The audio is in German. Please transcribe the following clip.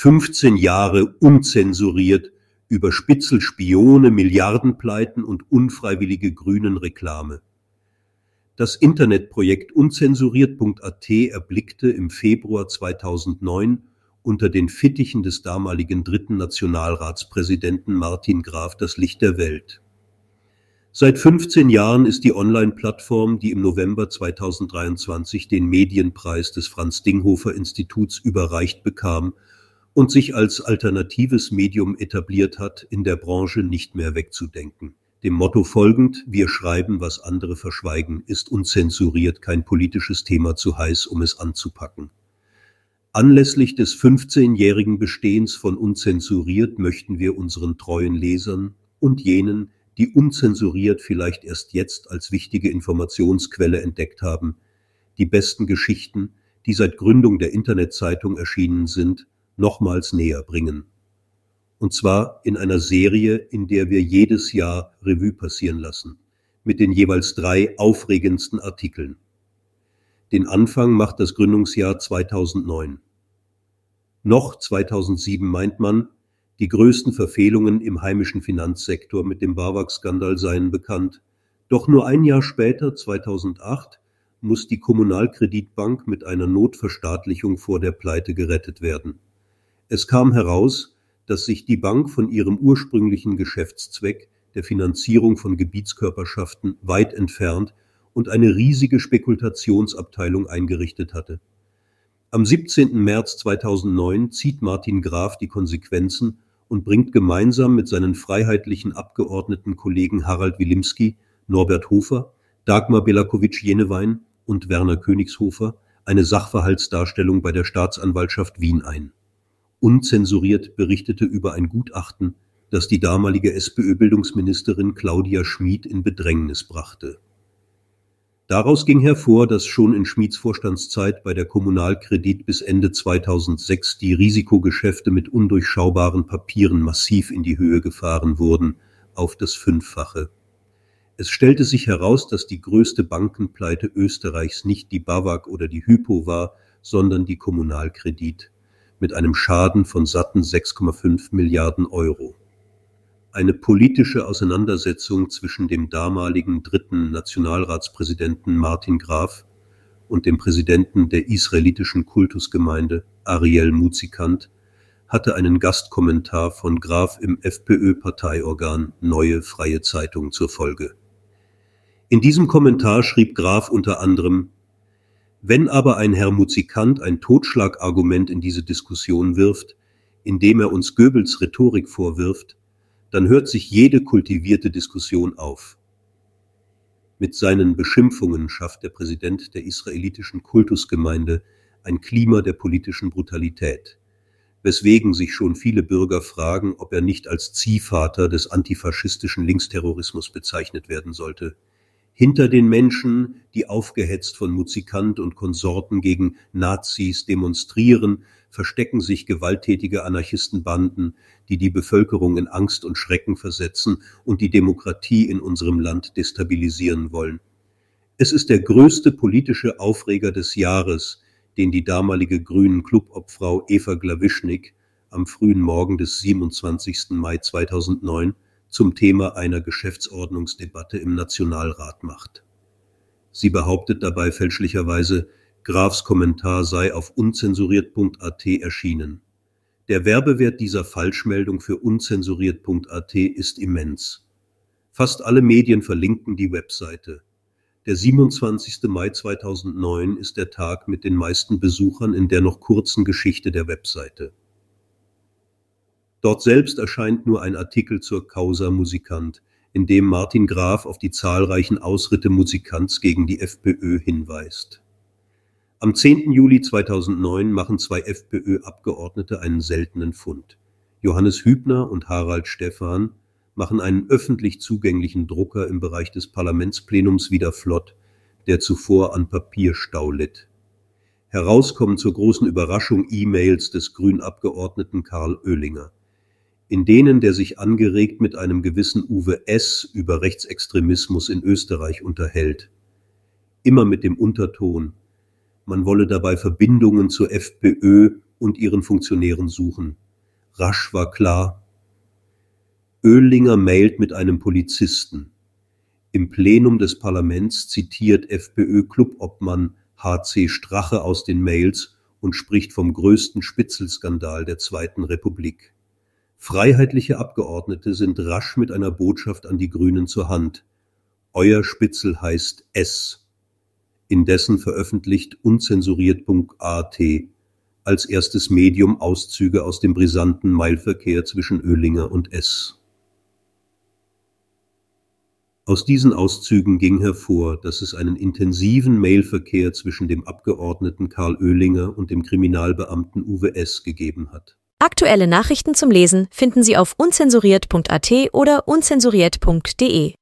15 Jahre unzensuriert über Spitzelspione, Milliardenpleiten und unfreiwillige grünen Reklame. Das Internetprojekt unzensuriert.at erblickte im Februar 2009 unter den Fittichen des damaligen dritten Nationalratspräsidenten Martin Graf das Licht der Welt. Seit 15 Jahren ist die Online-Plattform, die im November 2023 den Medienpreis des Franz-Dinghofer-Instituts überreicht bekam und sich als alternatives Medium etabliert hat, in der Branche nicht mehr wegzudenken. Dem Motto folgend, wir schreiben, was andere verschweigen, ist unzensuriert kein politisches Thema zu heiß, um es anzupacken. Anlässlich des 15-jährigen Bestehens von Unzensuriert möchten wir unseren treuen Lesern und jenen, die unzensuriert vielleicht erst jetzt als wichtige Informationsquelle entdeckt haben, die besten Geschichten, die seit Gründung der Internetzeitung erschienen sind, nochmals näher bringen. Und zwar in einer Serie, in der wir jedes Jahr Revue passieren lassen, mit den jeweils drei aufregendsten Artikeln. Den Anfang macht das Gründungsjahr 2009. Noch 2007 meint man, die größten Verfehlungen im heimischen Finanzsektor mit dem BAWAG-Skandal seien bekannt. Doch nur ein Jahr später, 2008, muss die Kommunalkreditbank mit einer Notverstaatlichung vor der Pleite gerettet werden. Es kam heraus, dass sich die Bank von ihrem ursprünglichen Geschäftszweck der Finanzierung von Gebietskörperschaften weit entfernt und eine riesige Spekulationsabteilung eingerichtet hatte. Am 17. März 2009 zieht Martin Graf die Konsequenzen und bringt gemeinsam mit seinen freiheitlichen Abgeordnetenkollegen Harald Wilimski, Norbert Hofer, Dagmar Belakowitsch-Jenewein und Werner Königshofer eine Sachverhaltsdarstellung bei der Staatsanwaltschaft Wien ein. Unzensuriert berichtete über ein Gutachten, das die damalige SPÖ-Bildungsministerin Claudia Schmid in Bedrängnis brachte Daraus ging hervor, dass schon in Schmieds Vorstandszeit bei der Kommunalkredit bis Ende 2006 die Risikogeschäfte mit undurchschaubaren Papieren massiv in die Höhe gefahren wurden, auf das Fünffache. Es stellte sich heraus, dass die größte Bankenpleite Österreichs nicht die BAWAG oder die Hypo war, sondern die Kommunalkredit mit einem Schaden von satten 6,5 Milliarden Euro eine politische Auseinandersetzung zwischen dem damaligen dritten Nationalratspräsidenten Martin Graf und dem Präsidenten der israelitischen Kultusgemeinde Ariel Muzikant hatte einen Gastkommentar von Graf im FPÖ-Parteiorgan Neue Freie Zeitung zur Folge. In diesem Kommentar schrieb Graf unter anderem Wenn aber ein Herr Muzikant ein Totschlagargument in diese Diskussion wirft, indem er uns Goebbels Rhetorik vorwirft, dann hört sich jede kultivierte Diskussion auf. Mit seinen Beschimpfungen schafft der Präsident der israelitischen Kultusgemeinde ein Klima der politischen Brutalität, weswegen sich schon viele Bürger fragen, ob er nicht als Ziehvater des antifaschistischen Linksterrorismus bezeichnet werden sollte. Hinter den Menschen, die aufgehetzt von Muzikant und Konsorten gegen Nazis demonstrieren, verstecken sich gewalttätige Anarchistenbanden, die die Bevölkerung in Angst und Schrecken versetzen und die Demokratie in unserem Land destabilisieren wollen. Es ist der größte politische Aufreger des Jahres, den die damalige grünen Clubobfrau Eva Glawischnik am frühen Morgen des 27. Mai 2009 zum Thema einer Geschäftsordnungsdebatte im Nationalrat macht. Sie behauptet dabei fälschlicherweise, Grafs Kommentar sei auf unzensuriert.at erschienen. Der Werbewert dieser Falschmeldung für unzensuriert.at ist immens. Fast alle Medien verlinken die Webseite. Der 27. Mai 2009 ist der Tag mit den meisten Besuchern in der noch kurzen Geschichte der Webseite. Dort selbst erscheint nur ein Artikel zur Causa Musikant, in dem Martin Graf auf die zahlreichen Ausritte Musikants gegen die FPÖ hinweist. Am 10. Juli 2009 machen zwei FPÖ-Abgeordnete einen seltenen Fund. Johannes Hübner und Harald Stephan machen einen öffentlich zugänglichen Drucker im Bereich des Parlamentsplenums wieder flott, der zuvor an Papierstau litt. Heraus kommen zur großen Überraschung E-Mails des Grünabgeordneten Karl Oehlinger, in denen der sich angeregt mit einem gewissen Uwe S. über Rechtsextremismus in Österreich unterhält. Immer mit dem Unterton, man wolle dabei Verbindungen zur FPÖ und ihren Funktionären suchen. Rasch war klar. Oehlinger mailt mit einem Polizisten. Im Plenum des Parlaments zitiert FPÖ-Clubobmann H.C. Strache aus den Mails und spricht vom größten Spitzelskandal der Zweiten Republik. Freiheitliche Abgeordnete sind rasch mit einer Botschaft an die Grünen zur Hand. Euer Spitzel heißt S. Indessen veröffentlicht unzensuriert.at als erstes Medium Auszüge aus dem brisanten Mailverkehr zwischen Oehlinger und S. Aus diesen Auszügen ging hervor, dass es einen intensiven Mailverkehr zwischen dem Abgeordneten Karl Oehlinger und dem Kriminalbeamten Uwe S. gegeben hat. Aktuelle Nachrichten zum Lesen finden Sie auf unzensuriert.at oder unzensuriert.de.